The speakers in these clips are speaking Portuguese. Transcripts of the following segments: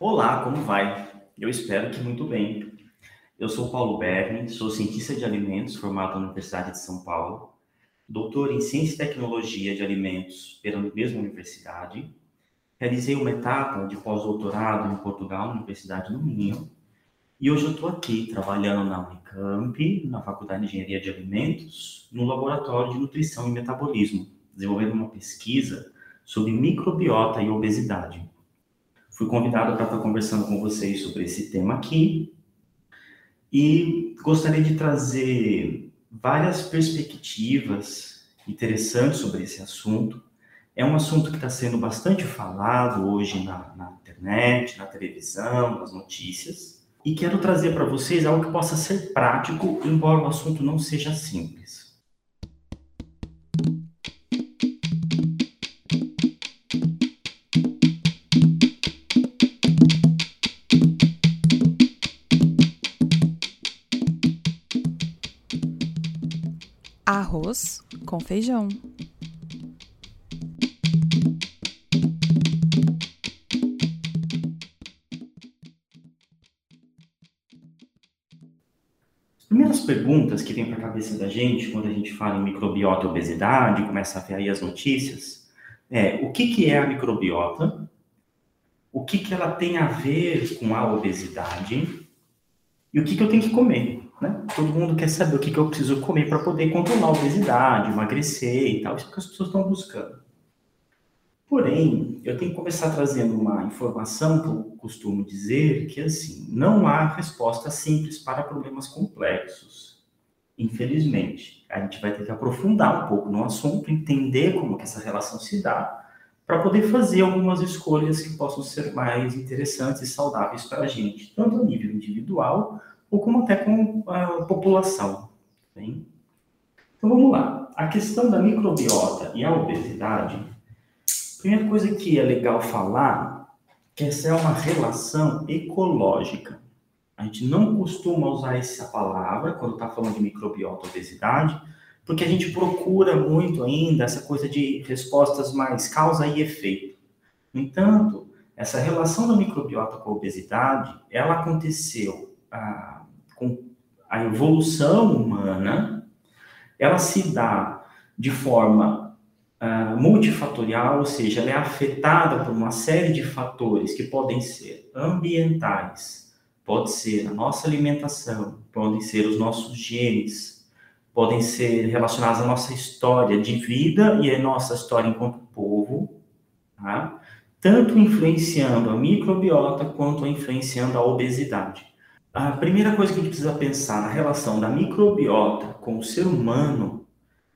Olá, como vai? Eu espero que muito bem. Eu sou Paulo Berni, sou cientista de alimentos formado na Universidade de São Paulo, doutor em Ciência e Tecnologia de Alimentos pela mesma universidade. Realizei uma etapa de pós-doutorado em Portugal, na Universidade do Minho, e hoje eu estou aqui trabalhando na Unicamp, na Faculdade de Engenharia de Alimentos, no Laboratório de Nutrição e Metabolismo, desenvolvendo uma pesquisa sobre microbiota e obesidade. Fui convidado para estar conversando com vocês sobre esse tema aqui e gostaria de trazer várias perspectivas interessantes sobre esse assunto. É um assunto que está sendo bastante falado hoje na, na internet, na televisão, nas notícias, e quero trazer para vocês algo que possa ser prático, embora o assunto não seja simples. Arroz com feijão. As primeiras perguntas que vêm para a cabeça da gente quando a gente fala em microbiota e obesidade, começa a ver aí as notícias, é o que, que é a microbiota, o que, que ela tem a ver com a obesidade e o que, que eu tenho que comer. Todo mundo quer saber o que, que eu preciso comer para poder controlar a obesidade, emagrecer e tal. Isso que as pessoas estão buscando. Porém, eu tenho que começar trazendo uma informação que eu costumo dizer que, assim, não há resposta simples para problemas complexos. Infelizmente, a gente vai ter que aprofundar um pouco no assunto, entender como que essa relação se dá, para poder fazer algumas escolhas que possam ser mais interessantes e saudáveis para a gente, tanto a nível individual ou como até com a população. Bem? Então vamos lá. A questão da microbiota e a obesidade, a primeira coisa que é legal falar que essa é uma relação ecológica. A gente não costuma usar essa palavra quando está falando de microbiota obesidade, porque a gente procura muito ainda essa coisa de respostas mais causa e efeito. No entanto, essa relação da microbiota com a obesidade, ela aconteceu ah, com a evolução humana, ela se dá de forma uh, multifatorial, ou seja, ela é afetada por uma série de fatores que podem ser ambientais, pode ser a nossa alimentação, podem ser os nossos genes, podem ser relacionados à nossa história de vida e à nossa história enquanto povo, tá? tanto influenciando a microbiota quanto influenciando a obesidade. A primeira coisa que a gente precisa pensar na relação da microbiota com o ser humano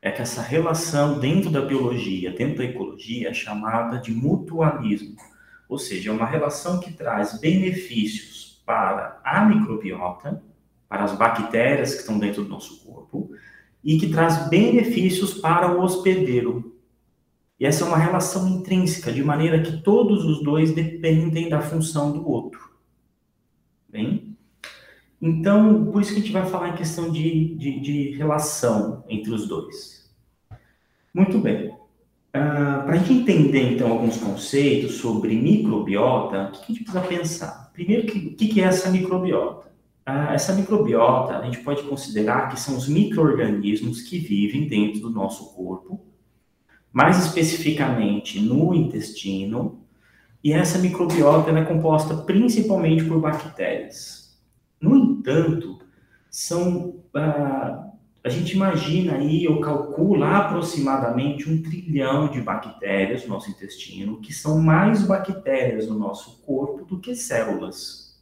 é que essa relação dentro da biologia, dentro da ecologia, é chamada de mutualismo. Ou seja, é uma relação que traz benefícios para a microbiota, para as bactérias que estão dentro do nosso corpo, e que traz benefícios para o hospedeiro. E essa é uma relação intrínseca, de maneira que todos os dois dependem da função do outro. Bem? Então, por isso que a gente vai falar em questão de, de, de relação entre os dois. Muito bem. Uh, Para a gente entender, então, alguns conceitos sobre microbiota, o que a gente precisa pensar? Primeiro, o que, que é essa microbiota? Uh, essa microbiota, a gente pode considerar que são os micro-organismos que vivem dentro do nosso corpo, mais especificamente no intestino, e essa microbiota é composta principalmente por bactérias. No entanto, são ah, a gente imagina aí ou calcula aproximadamente um trilhão de bactérias no nosso intestino, que são mais bactérias no nosso corpo do que células.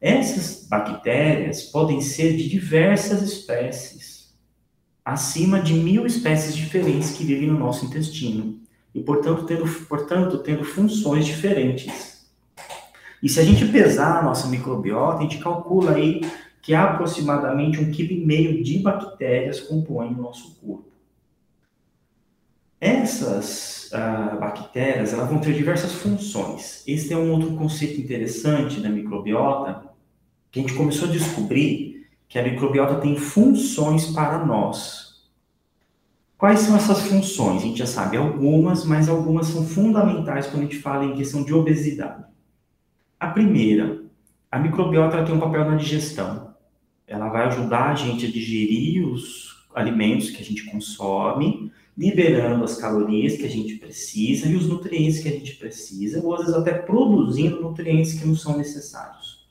Essas bactérias podem ser de diversas espécies, acima de mil espécies diferentes que vivem no nosso intestino, e portanto tendo, portanto, tendo funções diferentes. E se a gente pesar a nossa microbiota, a gente calcula aí que aproximadamente um quilo e meio de bactérias compõem o nosso corpo. Essas uh, bactérias elas vão ter diversas funções. Esse é um outro conceito interessante da microbiota, que a gente começou a descobrir que a microbiota tem funções para nós. Quais são essas funções? A gente já sabe algumas, mas algumas são fundamentais quando a gente fala em questão de obesidade. A primeira, a microbiota tem um papel na digestão. Ela vai ajudar a gente a digerir os alimentos que a gente consome, liberando as calorias que a gente precisa e os nutrientes que a gente precisa, ou às vezes até produzindo nutrientes que não são necessários.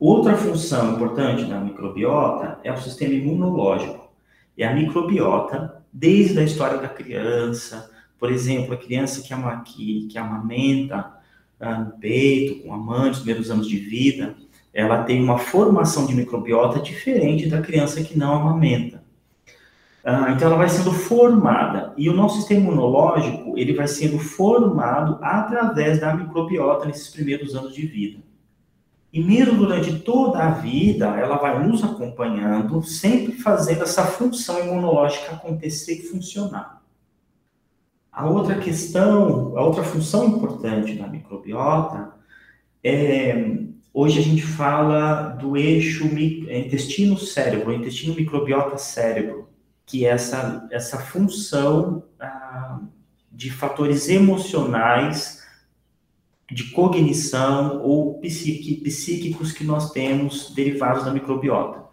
Outra função importante da microbiota é o sistema imunológico. E a microbiota, desde a história da criança, por exemplo, a criança que, ama, que, que amamenta ah, no peito, com a mãe, nos primeiros anos de vida, ela tem uma formação de microbiota diferente da criança que não amamenta. Ah, então, ela vai sendo formada. E o nosso sistema imunológico, ele vai sendo formado através da microbiota nesses primeiros anos de vida. E mesmo durante toda a vida, ela vai nos acompanhando, sempre fazendo essa função imunológica acontecer e funcionar. A outra questão, a outra função importante da microbiota é hoje a gente fala do eixo intestino-cérebro, intestino microbiota-cérebro que é essa, essa função ah, de fatores emocionais, de cognição ou psiqui, psíquicos que nós temos derivados da microbiota.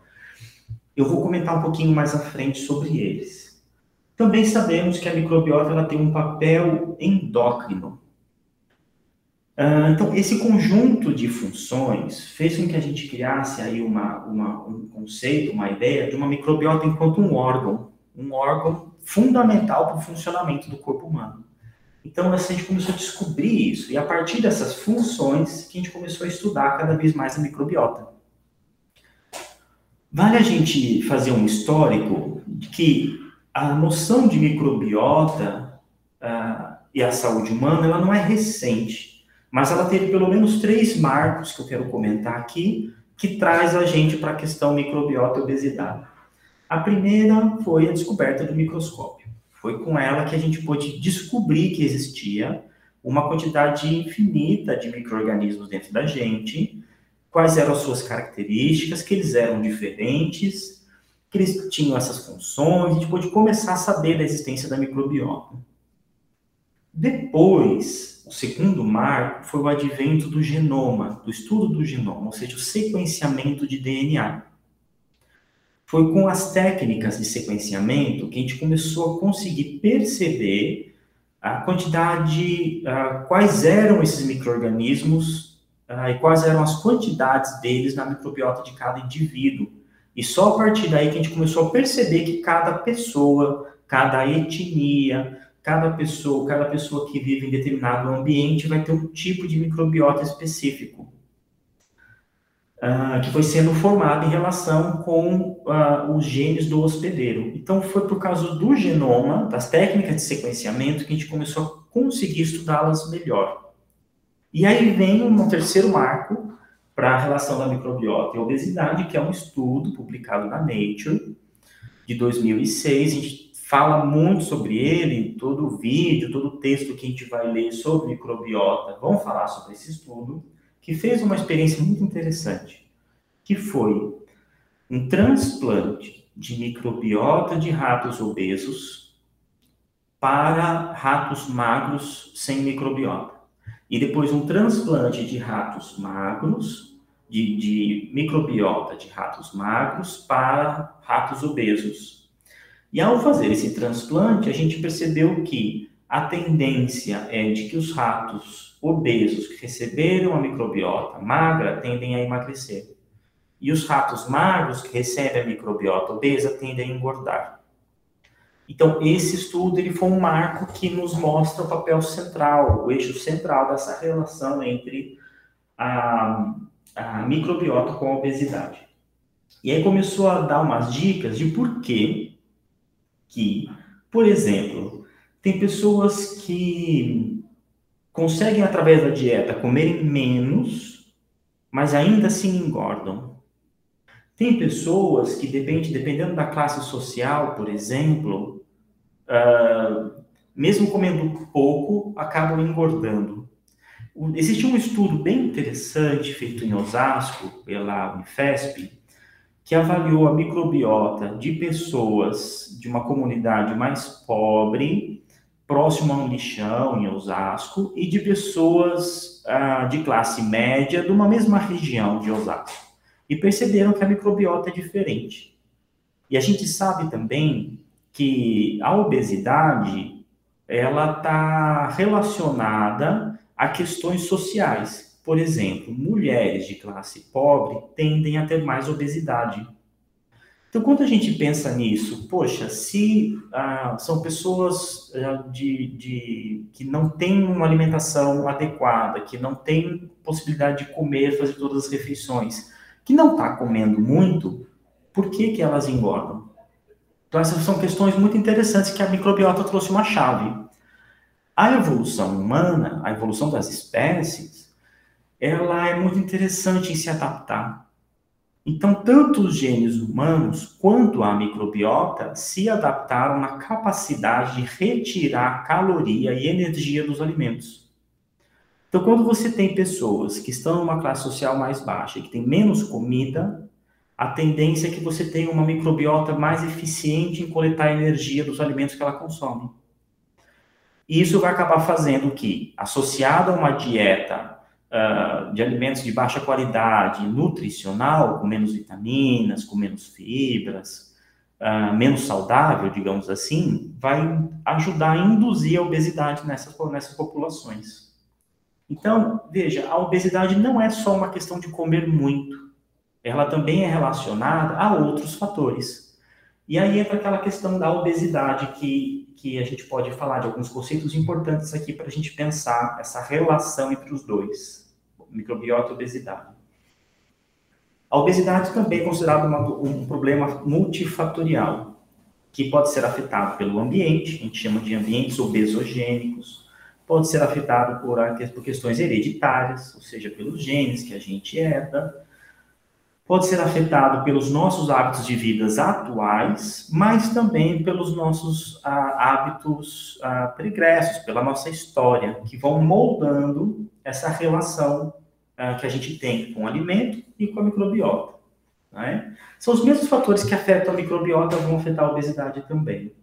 Eu vou comentar um pouquinho mais à frente sobre eles. Também sabemos que a microbiota ela tem um papel endócrino. Ah, então, esse conjunto de funções fez com que a gente criasse aí uma, uma, um conceito, uma ideia de uma microbiota enquanto um órgão, um órgão fundamental para o funcionamento do corpo humano. Então, a gente começou a descobrir isso, e a partir dessas funções que a gente começou a estudar cada vez mais a microbiota. Vale a gente fazer um histórico de que a noção de microbiota uh, e a saúde humana, ela não é recente mas ela teve pelo menos três marcos que eu quero comentar aqui, que traz a gente para a questão microbiota e obesidade. A primeira foi a descoberta do microscópio. Foi com ela que a gente pôde descobrir que existia uma quantidade infinita de micro-organismos dentro da gente, quais eram as suas características, que eles eram diferentes, que eles tinham essas funções, a gente pôde começar a saber da existência da microbiota. Depois, o segundo marco foi o advento do genoma, do estudo do genoma, ou seja, o sequenciamento de DNA. Foi com as técnicas de sequenciamento que a gente começou a conseguir perceber a quantidade, quais eram esses micro-organismos e quais eram as quantidades deles na microbiota de cada indivíduo. E só a partir daí que a gente começou a perceber que cada pessoa, cada etnia, cada pessoa, cada pessoa que vive em determinado ambiente vai ter um tipo de microbiota específico, uh, que foi sendo formado em relação com uh, os genes do hospedeiro. Então, foi por causa do genoma, das técnicas de sequenciamento, que a gente começou a conseguir estudá-las melhor. E aí vem um terceiro marco para a relação da microbiota e obesidade, que é um estudo publicado na Nature, de 2006. A gente fala muito sobre ele, todo o vídeo, todo o texto que a gente vai ler sobre microbiota, vão falar sobre esse estudo, que fez uma experiência muito interessante, que foi um transplante de microbiota de ratos obesos para ratos magros sem microbiota. E depois um transplante de ratos magros, de, de microbiota de ratos magros para ratos obesos e ao fazer esse transplante, a gente percebeu que a tendência é de que os ratos obesos que receberam a microbiota magra tendem a emagrecer. E os ratos magros que recebem a microbiota obesa tendem a engordar. Então, esse estudo ele foi um marco que nos mostra o papel central, o eixo central dessa relação entre a, a microbiota com a obesidade. E aí começou a dar umas dicas de por que que, por exemplo, tem pessoas que conseguem, através da dieta, comerem menos, mas ainda assim engordam. Tem pessoas que, depende, dependendo da classe social, por exemplo, uh, mesmo comendo pouco, acabam engordando. Existe um estudo bem interessante feito em Osasco, pela Unifesp, que avaliou a microbiota de pessoas de uma comunidade mais pobre próximo a um lixão em Osasco e de pessoas ah, de classe média de uma mesma região de Osasco. E perceberam que a microbiota é diferente. E a gente sabe também que a obesidade ela está relacionada a questões sociais. Por exemplo, mulheres de classe pobre tendem a ter mais obesidade então, quando a gente pensa nisso, poxa, se ah, são pessoas ah, de, de, que não têm uma alimentação adequada, que não têm possibilidade de comer, fazer todas as refeições, que não está comendo muito, por que, que elas engordam? Então, essas são questões muito interessantes que a microbiota trouxe uma chave. A evolução humana, a evolução das espécies, ela é muito interessante em se adaptar. Então, tanto os genes humanos quanto a microbiota se adaptaram na capacidade de retirar caloria e energia dos alimentos. Então, quando você tem pessoas que estão numa classe social mais baixa que tem menos comida, a tendência é que você tenha uma microbiota mais eficiente em coletar energia dos alimentos que ela consome. E isso vai acabar fazendo que, associado a uma dieta uh, de alimentos de baixa qualidade nutricional, com menos vitaminas, com menos fibras, uh, menos saudável, digamos assim, vai ajudar a induzir a obesidade nessas, nessas populações. Então, veja, a obesidade não é só uma questão de comer muito, ela também é relacionada a outros fatores. E aí entra aquela questão da obesidade que que a gente pode falar de alguns conceitos importantes aqui para a gente pensar essa relação entre os dois, microbiota e obesidade. A obesidade também é considerada uma, um problema multifatorial, que pode ser afetado pelo ambiente, a gente chama de ambientes obesogênicos, pode ser afetado por, por questões hereditárias, ou seja, pelos genes que a gente herda, pode ser afetado pelos nossos hábitos de vida atuais, mas também pelos nossos ah, hábitos ah, pregressos, pela nossa história, que vão moldando essa relação ah, que a gente tem com o alimento e com a microbiota. Né? São os mesmos fatores que afetam a microbiota vão afetar a obesidade também.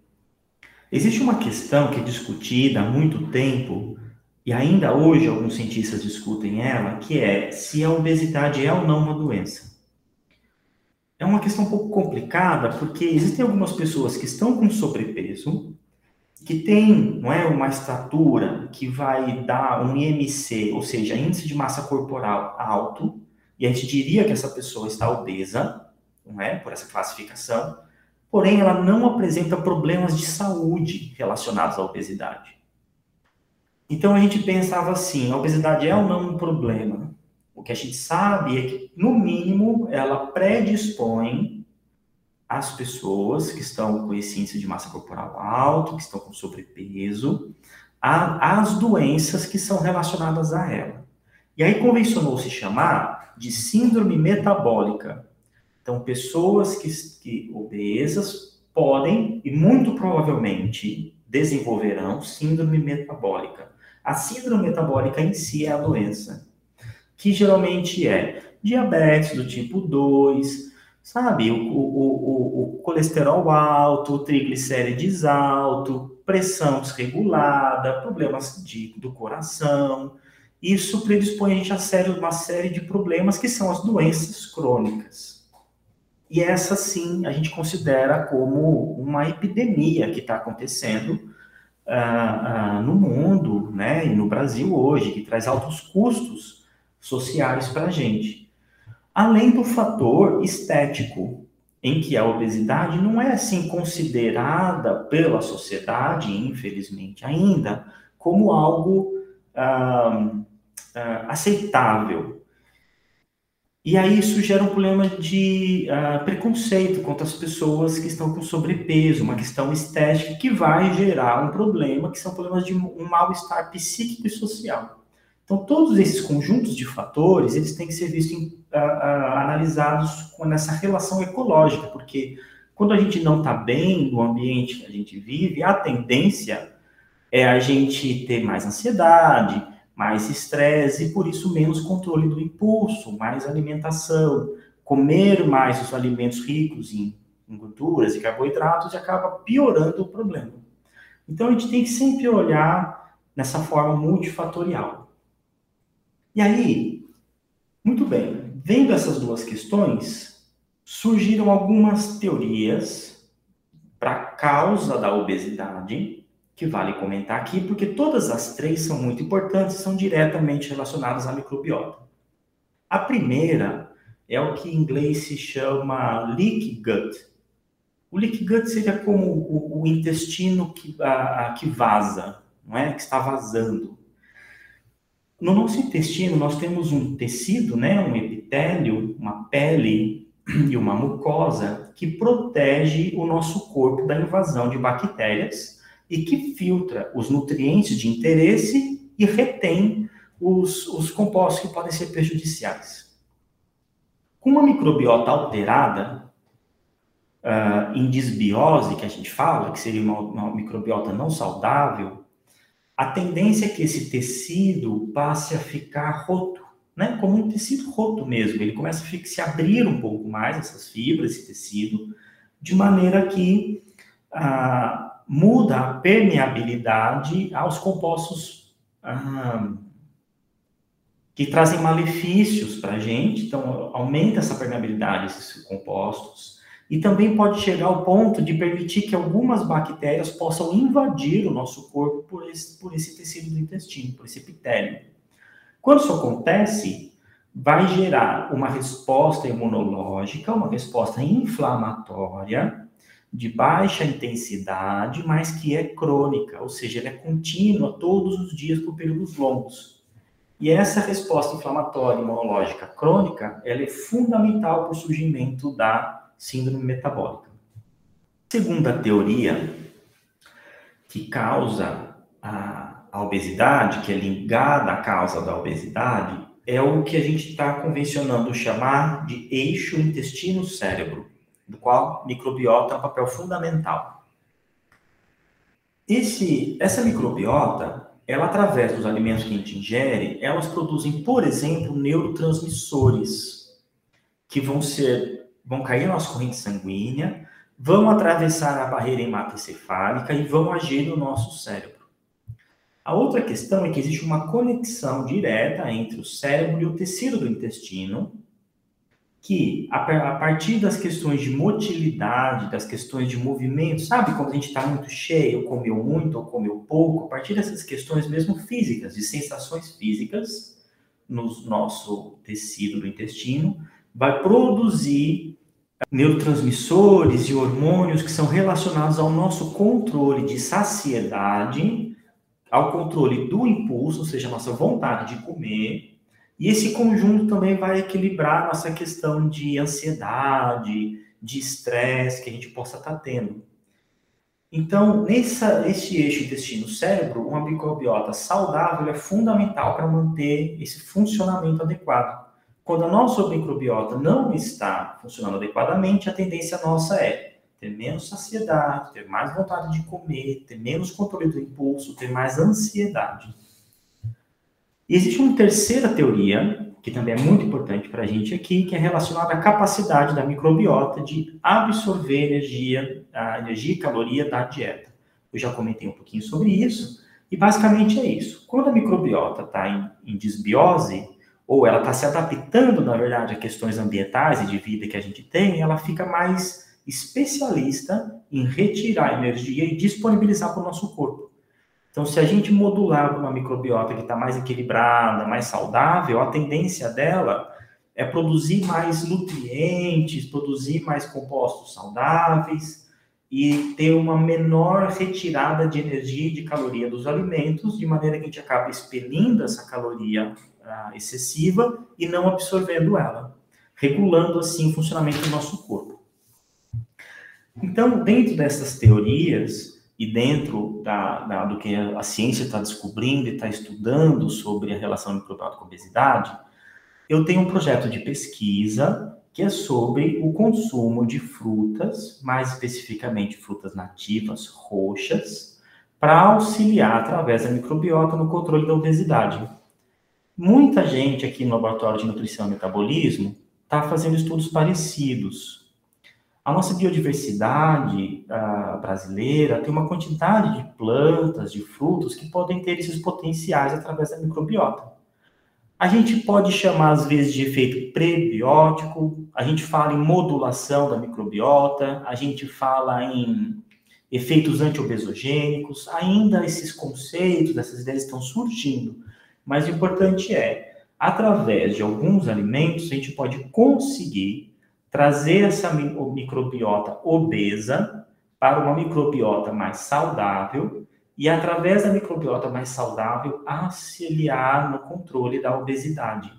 Existe uma questão que é discutida há muito tempo, e ainda hoje alguns cientistas discutem ela, que é se a obesidade é ou não uma doença é uma questão um pouco complicada, porque existem algumas pessoas que estão com sobrepeso, que têm não é, uma estatura que vai dar um IMC, ou seja, índice de massa corporal alto, e a gente diria que essa pessoa está obesa, não é, por essa classificação, porém ela não apresenta problemas de saúde relacionados à obesidade. Então a gente pensava assim, a obesidade é ou não um problema? O que a gente sabe é que, no mínimo, ela predispõe as pessoas que estão com índice de massa corporal alto, que estão com sobrepeso, às doenças que são relacionadas a ela. E aí convencionou-se chamar de síndrome metabólica. Então, pessoas que, que obesas podem e muito provavelmente desenvolverão síndrome metabólica. A síndrome metabólica em si é a doença que geralmente é diabetes do tipo 2, sabe? O, o, o, o colesterol alto, triglicérides alto, pressão desregulada, problemas de, do coração. Isso predispõe a gente a sério, uma série de problemas que são as doenças crônicas. E essa sim a gente considera como uma epidemia que está acontecendo uh, uh, no mundo, né, e no Brasil hoje, que traz altos custos sociais para a gente. Além do fator estético, em que a obesidade não é assim considerada pela sociedade, infelizmente ainda, como algo ah, ah, aceitável. E aí isso gera um problema de uh, preconceito contra as pessoas que estão com sobrepeso, uma questão estética que vai gerar um problema, que são problemas de um mal-estar psíquico e social. Então, todos esses conjuntos de fatores, eles têm que ser vistos, em, uh, uh, analisados com nessa relação ecológica, porque quando a gente não está bem no ambiente que a gente vive, a tendência é a gente ter mais ansiedade, mais estresse e, por isso, menos controle do impulso, mais alimentação, comer mais os alimentos ricos em, em gorduras e carboidratos e acaba piorando o problema. Então a gente tem que sempre olhar nessa forma multifatorial. E aí, muito bem, vendo essas duas questões, surgiram algumas teorias para a causa da obesidade, que vale comentar aqui, porque todas as três são muito importantes e são diretamente relacionadas à microbiota. A primeira é o que em inglês se chama leak gut. O leak gut seria como o, o intestino que, a, a, que vaza, não é? Que está vazando. No nosso intestino, nós temos um tecido, né? um epitélio, uma pele e uma mucosa que protege o nosso corpo da invasão de bactérias e que filtra os nutrientes de interesse e retém os, os compostos que podem ser prejudiciais. Com uma microbiota alterada, uh, em disbiose, que a gente fala, que seria uma, uma microbiota não saudável, a tendência é que esse tecido passe a ficar roto, né? Como um tecido roto mesmo. Ele começa a se abrir um pouco mais, essas fibras, esse tecido, de maneira que ah, muda a permeabilidade aos compostos ah, que trazem malefícios para a gente, então aumenta essa permeabilidade desses compostos, e também pode chegar ao ponto de permitir que algumas bactérias possam invadir o nosso corpo por esse, por esse tecido do intestino, por esse epitélio. Quando isso acontece, vai gerar uma resposta imunológica, uma resposta inflamatória, de baixa intensidade, mas que é crônica, ou seja, ela é contínua todos os dias por períodos longos. E essa resposta inflamatória imunológica crônica, ela é fundamental para o surgimento da síndrome metabólica. Segunda teoria que causa a, a obesidade, que é ligada à causa da obesidade, é o que a gente está convencionando chamar de eixo intestino-cérebro, do qual microbiota é um papel fundamental. Esse, essa microbiota ela através dos alimentos que a gente ingere, elas produzem, por exemplo, neurotransmissores que vão ser, vão cair na nossa corrente sanguínea, vão atravessar a barreira hematoencefálica e vão agir no nosso cérebro. A outra questão é que existe uma conexão direta entre o cérebro e o tecido do intestino, que a, partir das questões de motilidade, das questões de movimento, sabe quando a gente está muito cheio, comeu muito ou comeu pouco, a partir dessas questões mesmo físicas, de sensações físicas no nosso tecido do intestino, vai produzir neurotransmissores e hormônios que são relacionados ao nosso controle de saciedade, ao controle do impulso, ou seja, a nossa vontade de comer, e esse conjunto também vai equilibrar nossa questão de ansiedade, de estresse que a gente possa estar tá tendo. Então, nessa, nesse eixo intestino-cérebro, uma microbiota saudável é fundamental para manter esse funcionamento adequado. Quando a nossa microbiota não está funcionando adequadamente, a tendência nossa é ter menos saciedade, ter mais vontade de comer, ter menos controle do impulso, ter mais ansiedade. E existe uma terceira teoria, que também é muito importante para a gente aqui, que é relacionada à capacidade da microbiota de absorver energia, a energia e caloria da dieta. Eu já comentei um pouquinho sobre isso, e basicamente é isso. Quando a microbiota está em, em desbiose, ou ela está se adaptando, na verdade, a questões ambientais e de vida que a gente tem, ela fica mais especialista em retirar energia e disponibilizar para o nosso corpo. Então, se a gente modular uma microbiota que está mais equilibrada, mais saudável, a tendência dela é produzir mais nutrientes, produzir mais compostos saudáveis e ter uma menor retirada de energia e de caloria dos alimentos, de maneira que a gente acaba expelindo essa caloria uh, excessiva e não absorvendo ela, regulando assim o funcionamento do nosso corpo. Então, dentro dessas teorias, e dentro da, da, do que a ciência está descobrindo e está estudando sobre a relação microbiota com obesidade, eu tenho um projeto de pesquisa que é sobre o consumo de frutas, mais especificamente frutas nativas roxas, para auxiliar através da microbiota no controle da obesidade. Muita gente aqui no laboratório de nutrição e metabolismo está fazendo estudos parecidos, A nossa biodiversidade uh, brasileira tem uma quantidade de plantas, de frutos que podem ter esses potenciais através da microbiota. A gente pode chamar, às vezes, de efeito prebiótico, a gente fala em modulação da microbiota, a gente fala em efeitos antiobesogênicos, ainda esses conceitos, essas ideias estão surgindo, mas o importante é, através de alguns alimentos, a gente pode conseguir trazer essa microbiota obesa para uma microbiota mais saudável e, através da microbiota mais saudável, auxiliar no controle da obesidade.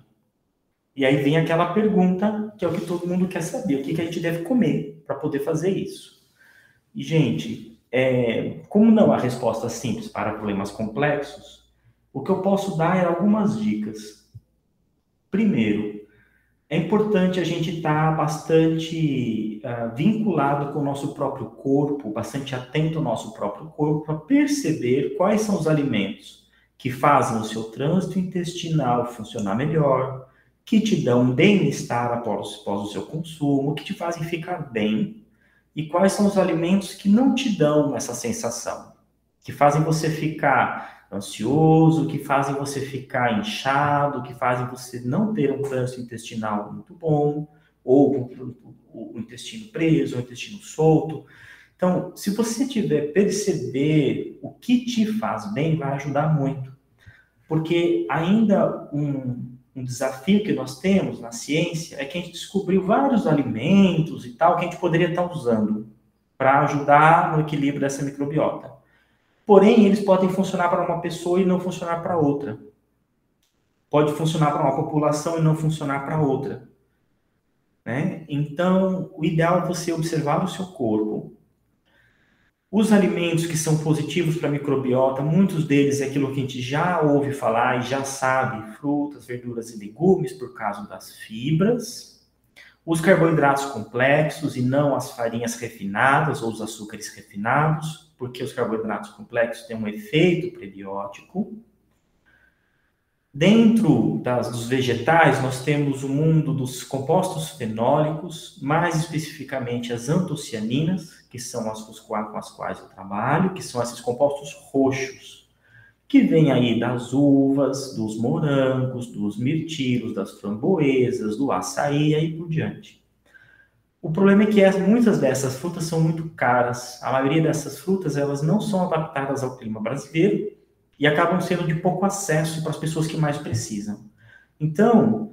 E aí vem aquela pergunta que é o que todo mundo quer saber: o que, que a gente deve comer para poder fazer isso? E, gente, é, como não há resposta simples para problemas complexos, o que eu posso dar é algumas dicas. Primeiro, é importante a gente estar tá bastante uh, vinculado com o nosso próprio corpo, bastante atento ao nosso próprio corpo, para perceber quais são os alimentos que fazem o seu trânsito intestinal funcionar melhor, que te dão bem-estar após, após o seu consumo, que te fazem ficar bem, e quais são os alimentos que não te dão essa sensação, que fazem você ficar ansioso, que fazem você ficar inchado, que fazem você não ter um trânsito intestinal muito bom, ou o intestino preso, o intestino solto. Então, se você tiver perceber o que te faz bem, vai ajudar muito. Porque ainda um, um desafio que nós temos na ciência é que a gente descobriu vários alimentos e tal que a gente poderia estar usando para ajudar no equilíbrio dessa microbiota. Porém, eles podem funcionar para uma pessoa e não funcionar para outra. Pode funcionar para uma população e não funcionar para outra. Né? Então, o ideal é você observar o seu corpo. Os alimentos que são positivos para a microbiota, muitos deles é aquilo que a gente já ouve falar e já sabe: frutas, verduras e legumes, por causa das fibras. Os carboidratos complexos e não as farinhas refinadas ou os açúcares refinados porque os carboidratos complexos têm um efeito prebiótico. Dentro das, dos vegetais, nós temos o mundo dos compostos fenólicos, mais especificamente as antocianinas, que são as com as quais eu trabalho, que são esses compostos roxos, que vêm aí das uvas, dos morangos, dos mirtilos, das framboesas, do açaí e aí por diante. O problema é que muitas dessas frutas são muito caras. A maioria dessas frutas elas não são adaptadas ao clima brasileiro e acabam sendo de pouco acesso para as pessoas que mais precisam. Então,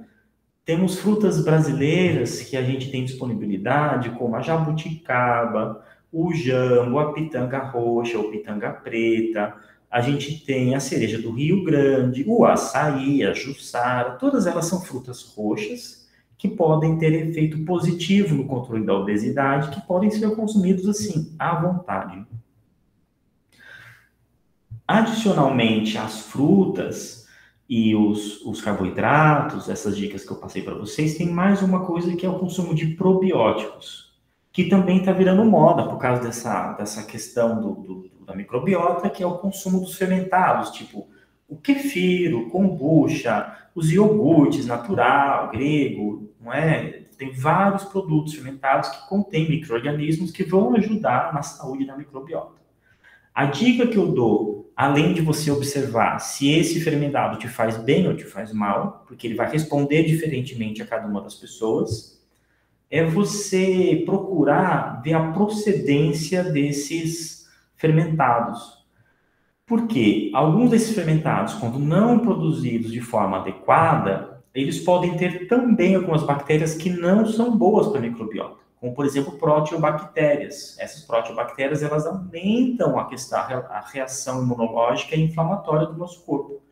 temos frutas brasileiras que a gente tem disponibilidade, como a jabuticaba, o jambo, a pitanga roxa ou pitanga preta. A gente tem a cereja do Rio Grande, o açaí, a jussara, todas elas são frutas roxas que podem ter efeito positivo no controle da obesidade, que podem ser consumidos assim, à vontade. Adicionalmente, as frutas e os, os carboidratos, essas dicas que eu passei para vocês, tem mais uma coisa que é o consumo de probióticos, que também está virando moda por causa dessa, dessa questão do, do, da microbiota, que é o consumo dos fermentados, tipo o kefir, o kombucha, os iogurtes natural, grego, não é? Tem vários produtos fermentados que contêm micro-organismos que vão ajudar na saúde da microbiota. A dica que eu dou, além de você observar se esse fermentado te faz bem ou te faz mal, porque ele vai responder diferentemente a cada uma das pessoas, é você procurar ver a procedência desses fermentados. Porque alguns desses fermentados, quando não produzidos de forma adequada, eles podem ter também algumas bactérias que não são boas para a microbiota, como por exemplo proteobactérias. Essas proteobactérias elas aumentam a questão a reação imunológica e inflamatória do nosso corpo.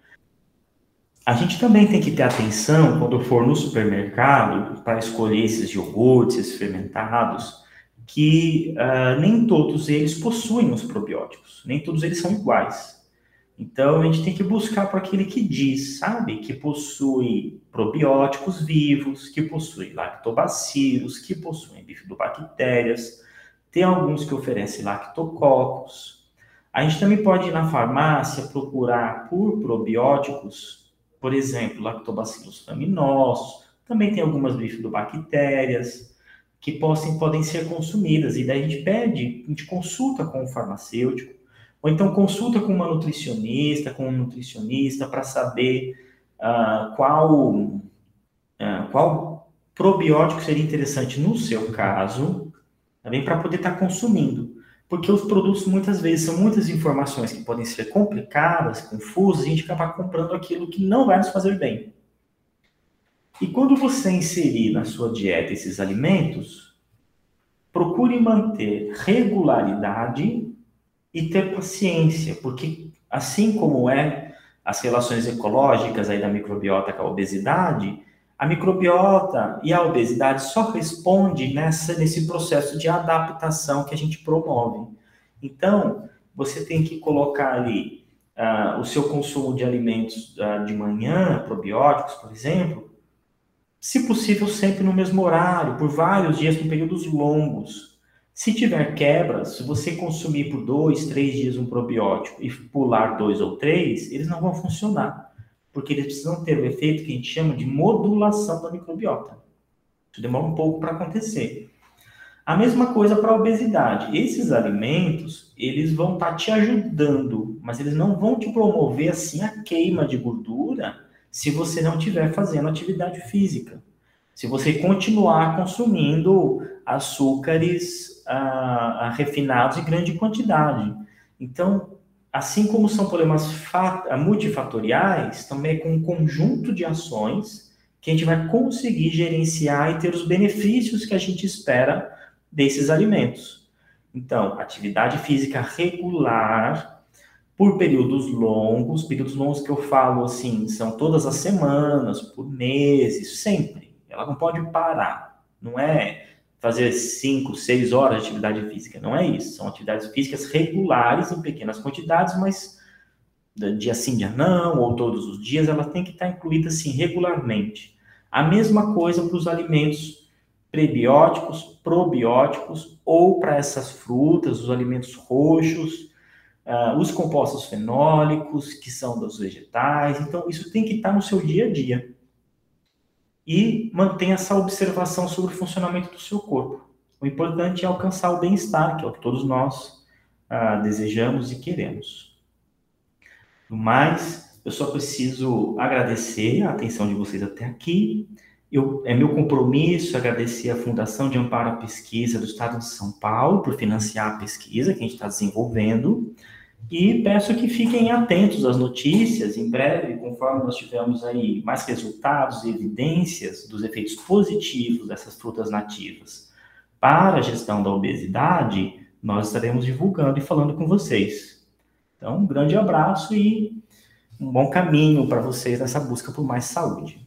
A gente também tem que ter atenção quando for no supermercado para escolher esses iogurtes, esses fermentados, que uh, nem todos eles possuem os probióticos, nem todos eles são iguais. Então a gente tem que buscar por aquele que diz, sabe, que possui probióticos vivos, que possui lactobacilos, que possuem bifidobactérias, tem alguns que oferecem lactococos. A gente também pode ir na farmácia procurar por probióticos, por exemplo, lactobacilos faminosos, também tem algumas bifidobactérias, que possam, podem ser consumidas. E daí a gente pede, a gente consulta com o farmacêutico, ou então consulta com uma nutricionista, com um nutricionista, para saber uh, qual, uh, qual probiótico seria interessante no seu caso, também para poder estar tá consumindo. Porque os produtos muitas vezes são muitas informações que podem ser complicadas, confusas, e a gente acaba comprando aquilo que não vai nos fazer bem. E quando você inserir na sua dieta esses alimentos, procure manter regularidade e ter paciência, porque assim como é as relações ecológicas aí da microbiota com a obesidade, a microbiota e a obesidade só responde nessa nesse processo de adaptação que a gente promove. Então, você tem que colocar ali uh, o seu consumo de alimentos uh, de manhã, probióticos, por exemplo, se possível, sempre no mesmo horário, por vários dias, em períodos longos. Se tiver quebras, se você consumir por dois, três dias um probiótico e pular dois ou três, eles não vão funcionar, porque eles precisam ter o efeito que a gente chama de modulação da microbiota. Isso demora um pouco para acontecer. A mesma coisa para a obesidade. Esses alimentos, eles vão estar tá te ajudando, mas eles não vão te promover assim a queima de gordura se você não estiver fazendo atividade física. Se você continuar consumindo açúcares ah, ah, refinados em grande quantidade. Então, assim como são problemas multifatoriais, também é com um conjunto de ações que a gente vai conseguir gerenciar e ter os benefícios que a gente espera desses alimentos. Então, atividade física regular, por períodos longos, períodos longos que eu falo assim, são todas as semanas, por meses, sempre. Ela não pode parar. Não é fazer cinco, seis horas de atividade física. Não é isso. São atividades físicas regulares em pequenas quantidades, mas dia sim, dia não, ou todos os dias, ela tem que estar incluída assim regularmente. A mesma coisa para os alimentos prebióticos, probióticos, ou para essas frutas, os alimentos roxos, uh, os compostos fenólicos, que são dos vegetais. Então, isso tem que estar no seu dia a dia. E mantenha essa observação sobre o funcionamento do seu corpo. O importante é alcançar o bem-estar, que é o que todos nós uh, desejamos e queremos. No mais, eu só preciso agradecer a atenção de vocês até aqui. Eu, é meu compromisso agradecer à Fundação de Amparo à Pesquisa do Estado de São Paulo por financiar a pesquisa que a gente está desenvolvendo. E peço que fiquem atentos às notícias. Em breve, conforme nós tivermos aí mais resultados e evidências dos efeitos positivos dessas frutas nativas para a gestão da obesidade, nós estaremos divulgando e falando com vocês. Então, um grande abraço e um bom caminho para vocês nessa busca por mais saúde.